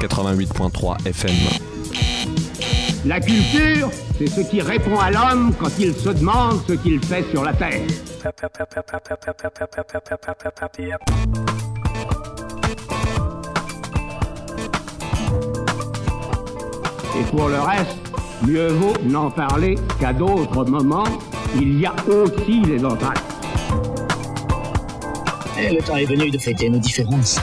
88.3 FM. La culture, c'est ce qui répond à l'homme quand il se demande ce qu'il fait sur la terre. Et pour le reste, mieux vaut n'en parler qu'à d'autres moments. Il y a aussi les entrailles. Le temps est venu de fêter nos différences.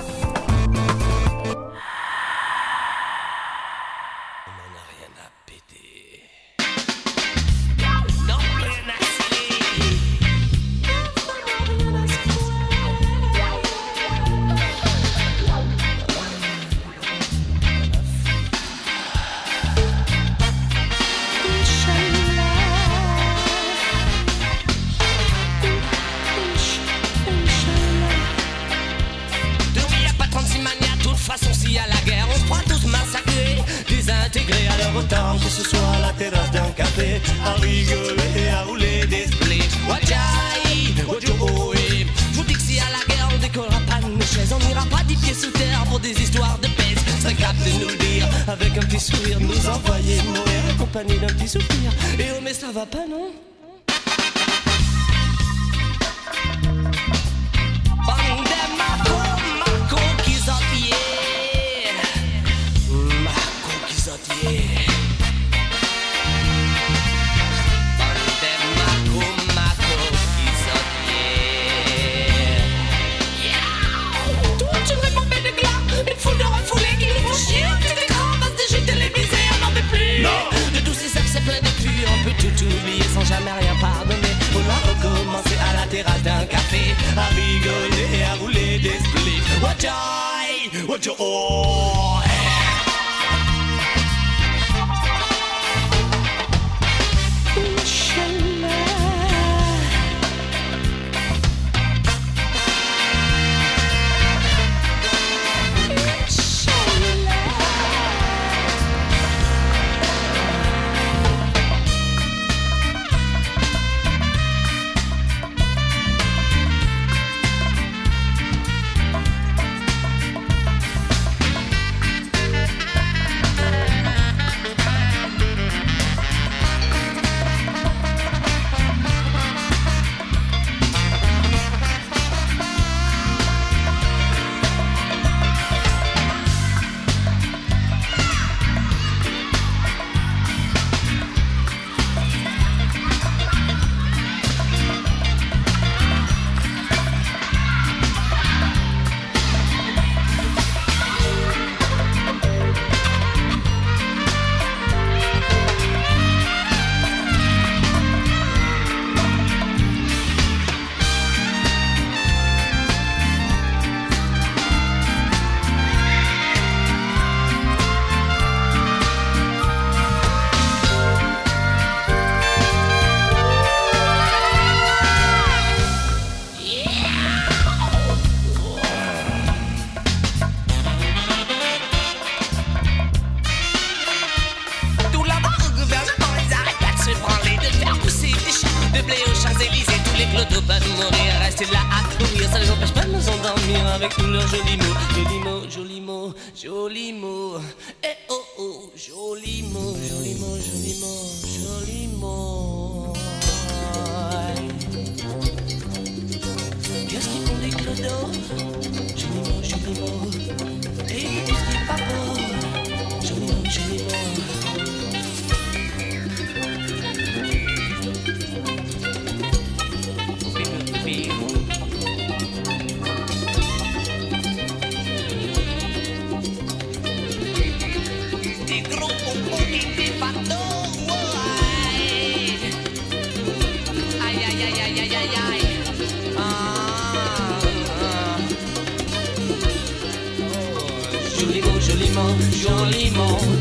joliment, joliment.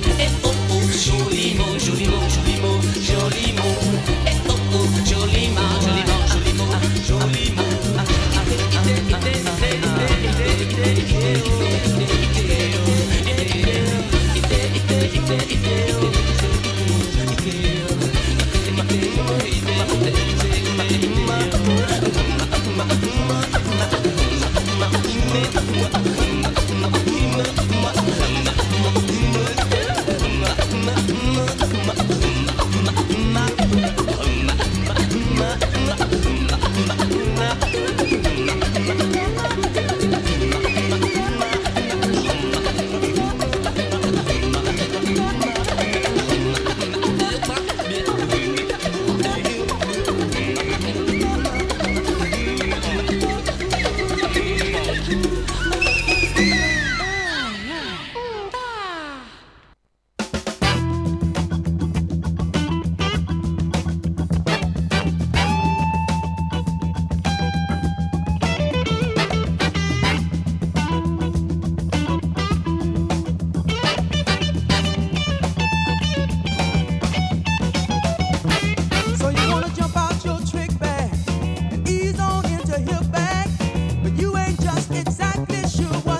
to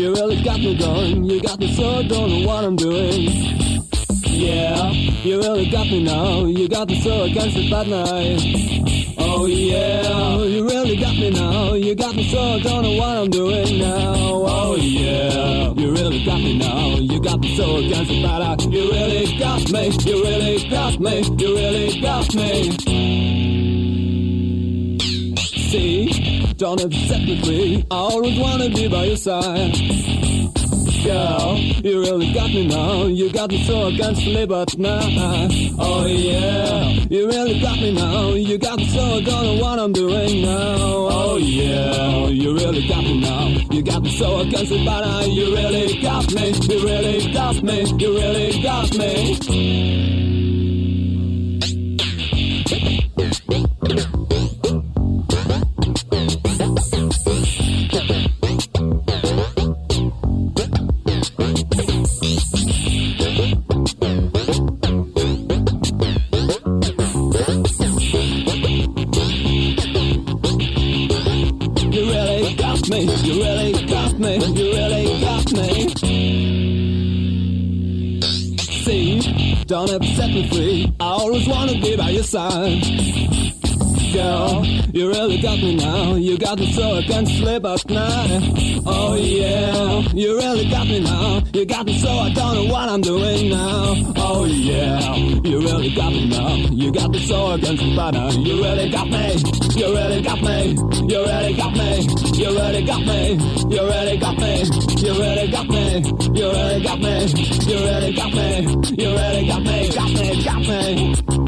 you really got me going. You got me so don't know what I'm doing. Yeah, you really got me now. You got me so against the bad night. Oh yeah, oh, you really got me now. You got me so don't know what I'm doing now. Oh yeah, you really got me now. You got me so against the bad night. You really got me. You really got me. You really got me. See, don't ever set me. I always wanna be by your side girl. You really got me now. You got me so against me, but now. Oh yeah. You really got me now. You got me so I don't know what I'm doing now. Oh yeah. You really got me now. You got me so against me, but now you really got me. You really got me. You really got me. Set me free. I always wanna be by your side. Girl, you really got me now. You got me so I can't sleep at night. Oh yeah, you really got me now. You got me so I don't know what I'm doing now. Oh yeah, you really got me now. You got me so I can't sleep at night. You really got me. You really got me. You really got me. You really got me. You really got me. You really got me. You really got me. You really got me. You really got me. Got me. Got me.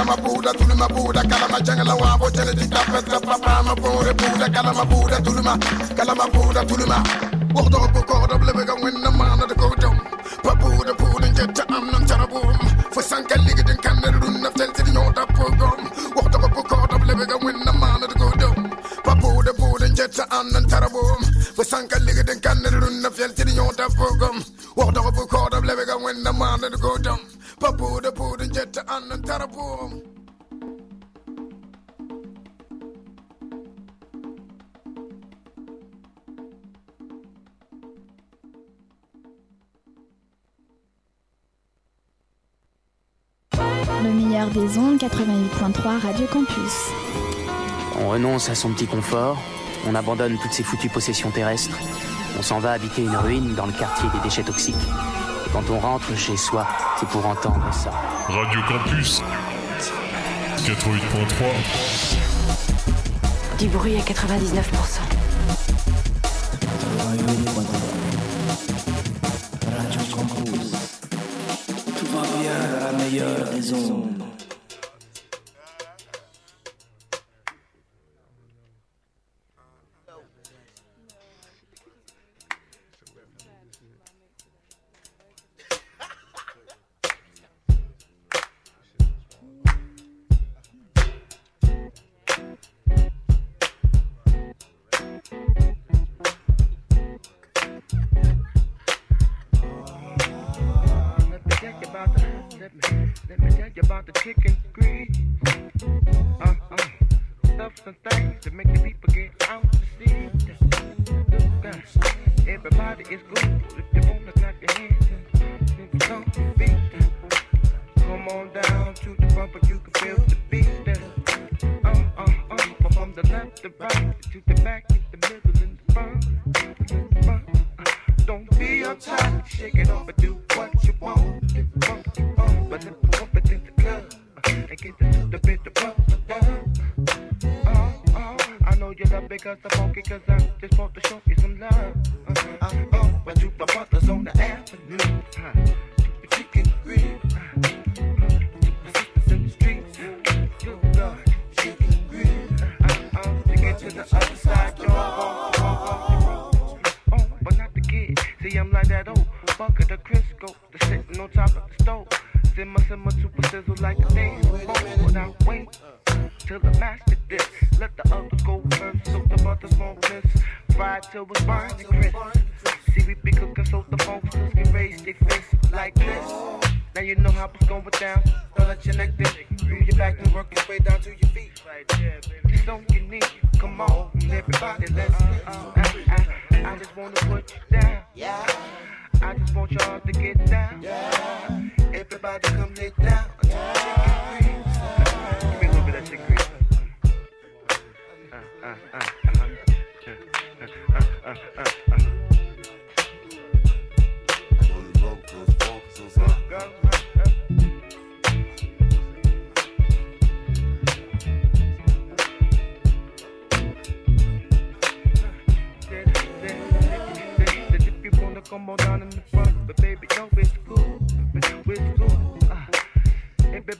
kalama buda tuluma buda kalama jangala wa bo jere di tapet la papa ma bore buda kalama buda tuluma kalama buda tuluma Waldo bo ko do blebe ga win na mana de ko dum pa buda buda jetta am nam jara bum fo sankal ligi den kan der dun na tel ti nyota po gom Waldo bo ko do blebe ga win na mana de ko dum pa buda buda jetta am nam jara bum fo sankal ligi den kan der dun na fel ti nyota po gom Le meilleur des ondes, 88.3 Radio Campus. On renonce à son petit confort, on abandonne toutes ses foutues possessions terrestres, on s'en va habiter une ruine dans le quartier des déchets toxiques. Quand on rentre chez soi, c'est pour entendre ça. Radio Campus 88.3 Du bruit à 99%. Radio Campus. Tout va bien à la meilleure des ondes. is good. Lift your own, not your hands.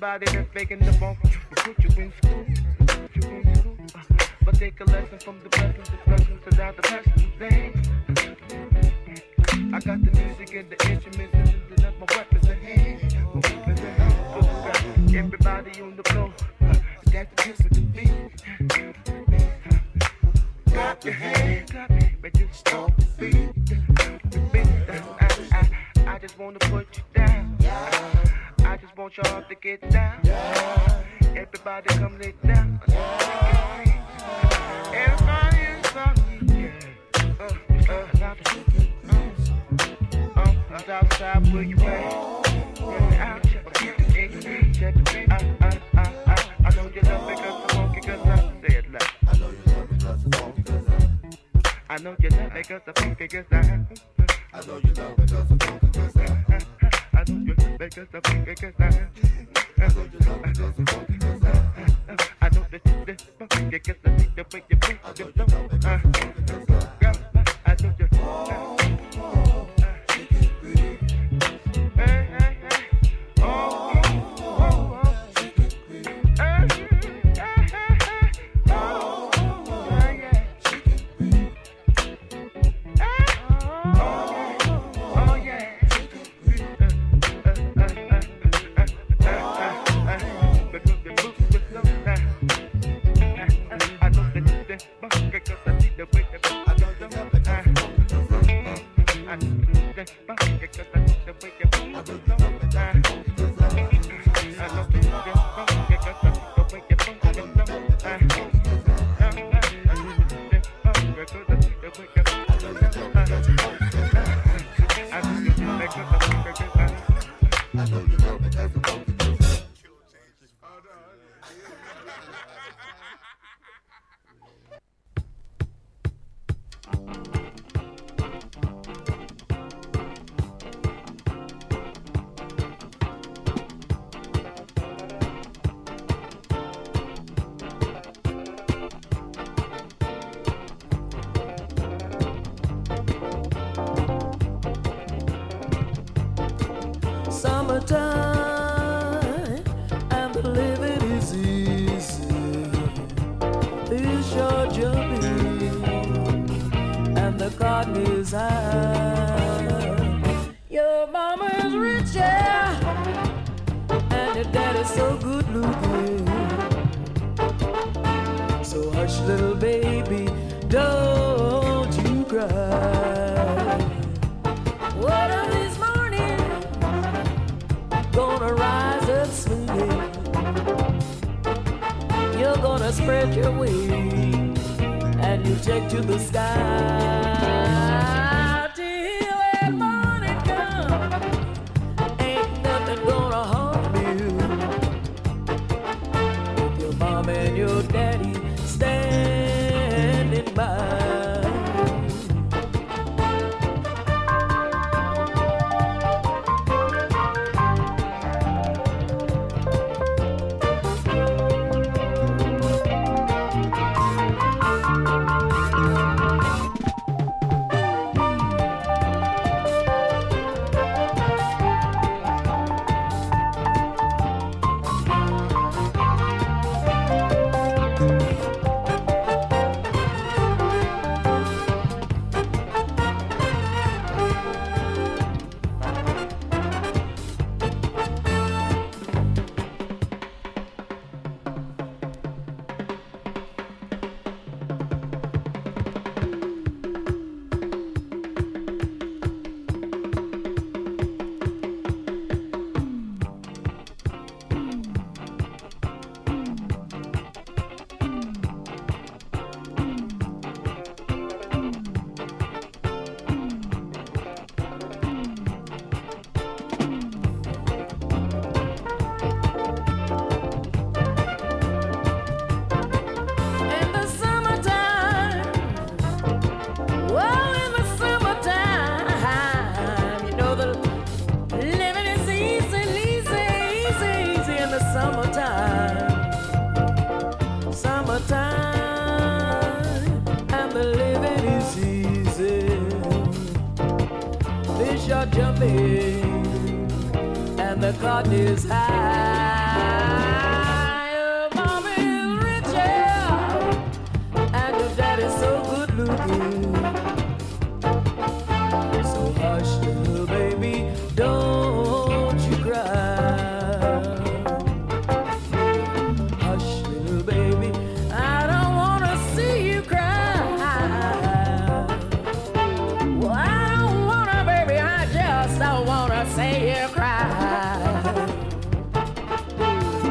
Everybody that's faking the will put you in school. Put you in school. But take a lesson from the blessings, the blessings, and the blessings. Things. I got the music and the instruments, and that's my weapons in hand. My weapons in hand. Everybody on the floor, that's the difference to me. Clap your hands, clap, but just don't want y'all to get down. Everybody come lay down. Everybody is me. Yeah. Uh, uh, uh, uh, outside where you at? Yeah, out here. In your reach at the beat. I, know you love me cause I'm funky cause I say it. I know you love me cause I'm funky cause I I know you love me cause I'm funky cause I I know you love me cause I'm funky cause I me cause I'm funky cause I know that you this cause I need the way you move I know you I know you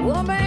Well,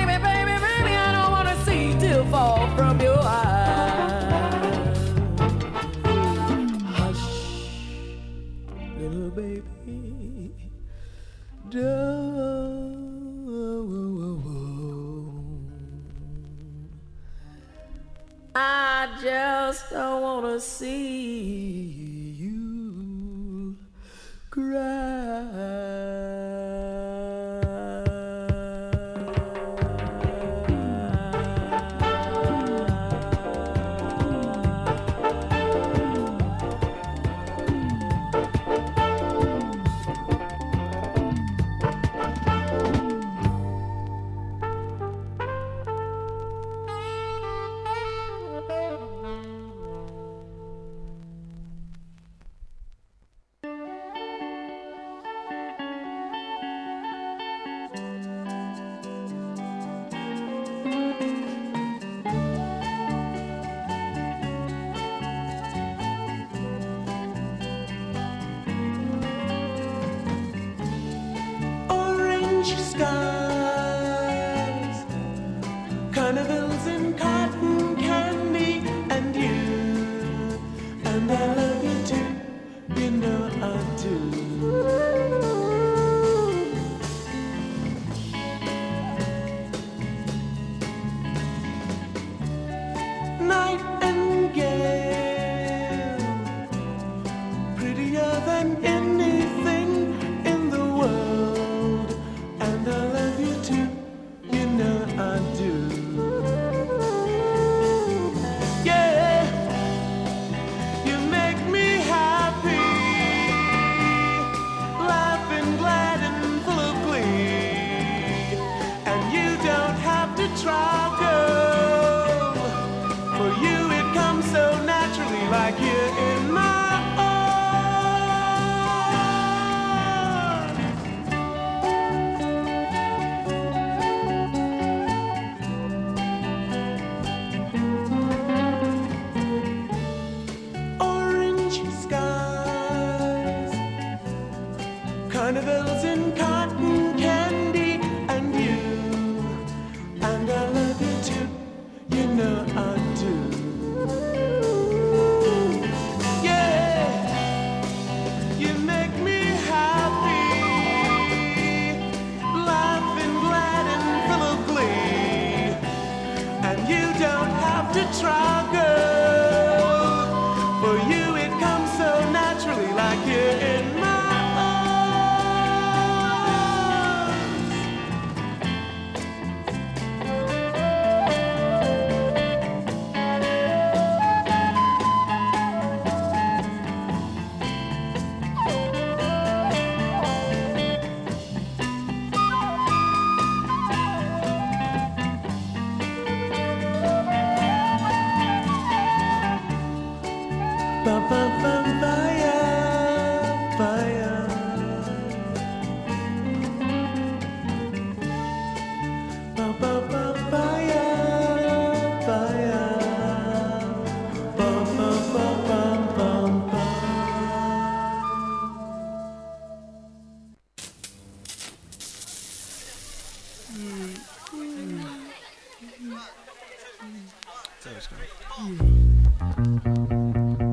嗯。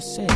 Say?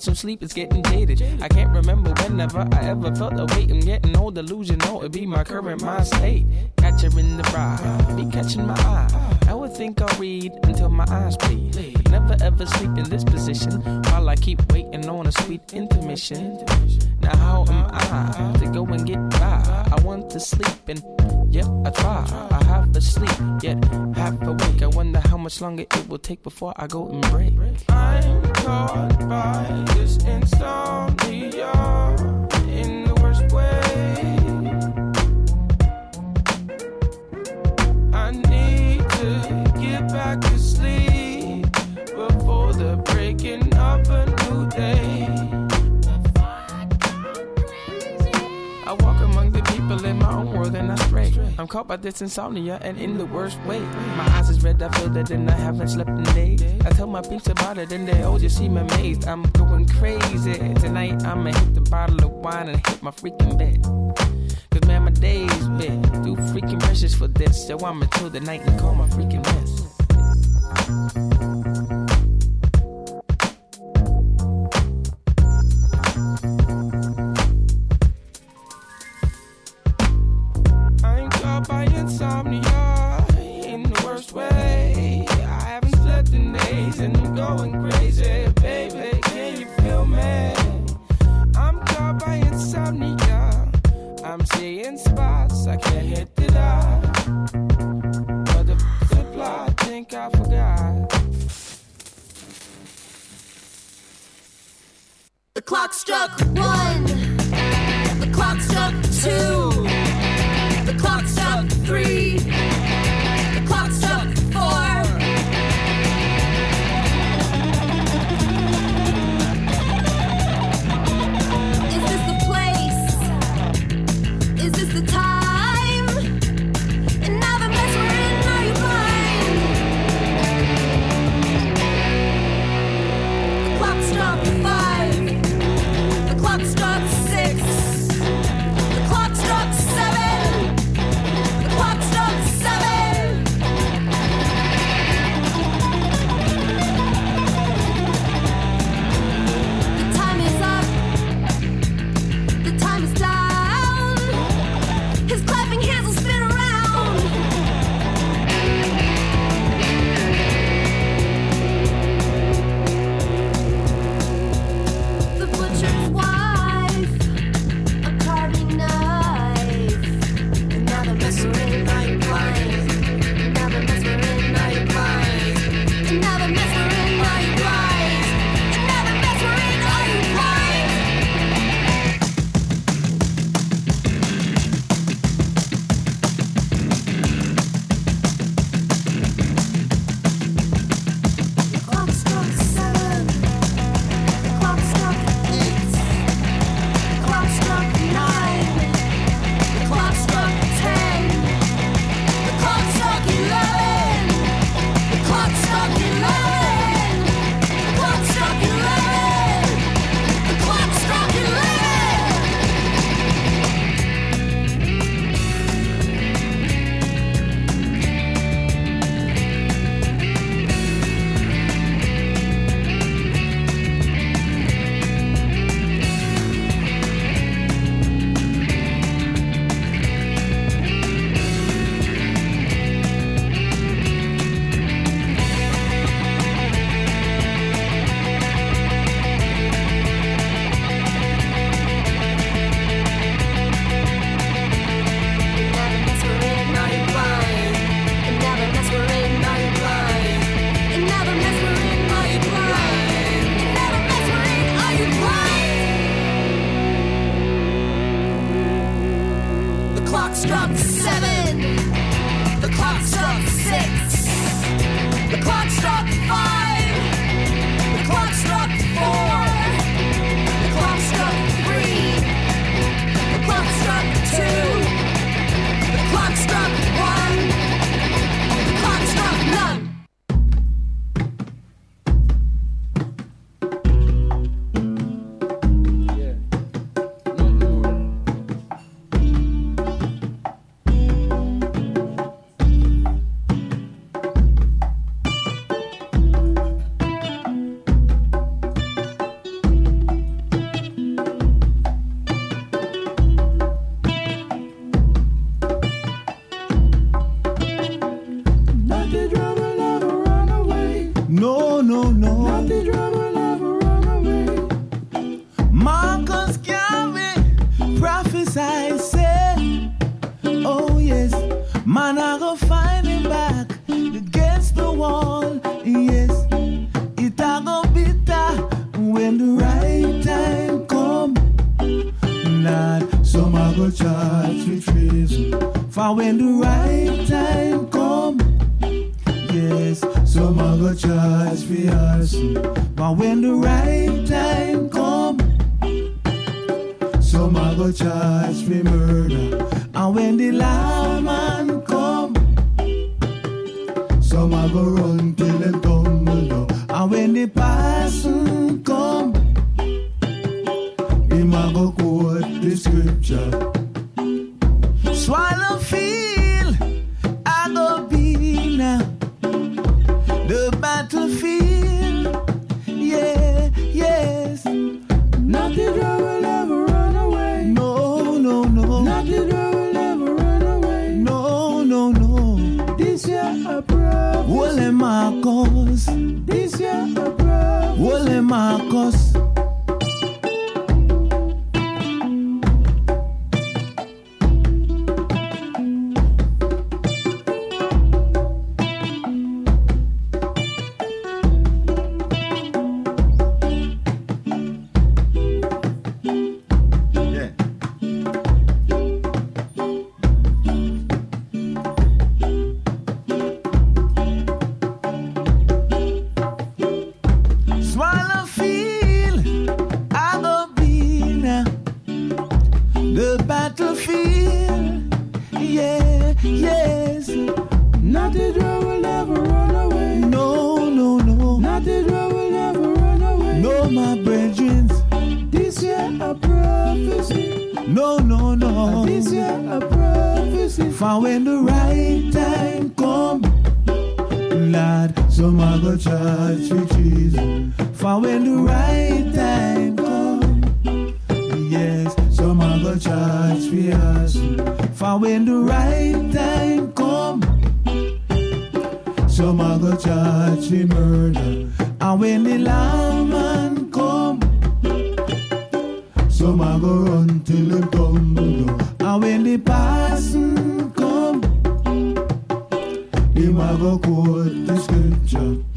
Some sleep is getting jaded. I can't remember whenever I ever felt the weight. I'm getting old, delusional. It be my current mind state. Catch her in the ride, be catching my eye. I would think I'll read until my eyes bleed. Never ever sleep in this position while I keep waiting on a sweet intermission. To sleep and yep, I try. I have to sleep, yet half awake. I wonder how much longer it will take before I go and break. I'm caught by this insomnia I'm caught by this insomnia and in the worst way. My eyes is red, I feel that and I haven't slept in days. I tell my peeps about it and they all just seem amazed. I'm going crazy. Tonight I'ma hit the bottle of wine and hit my freaking bed. Cause man, my days been too freaking precious for this. So I'm until the night and call my freaking mess. When the loud come, some a go run till they tumble down. And when the parson come, him a go quote the scripture. she. And when the lawman come, some a go run till him tumble down. And when the parson come, him a go quote the scripture.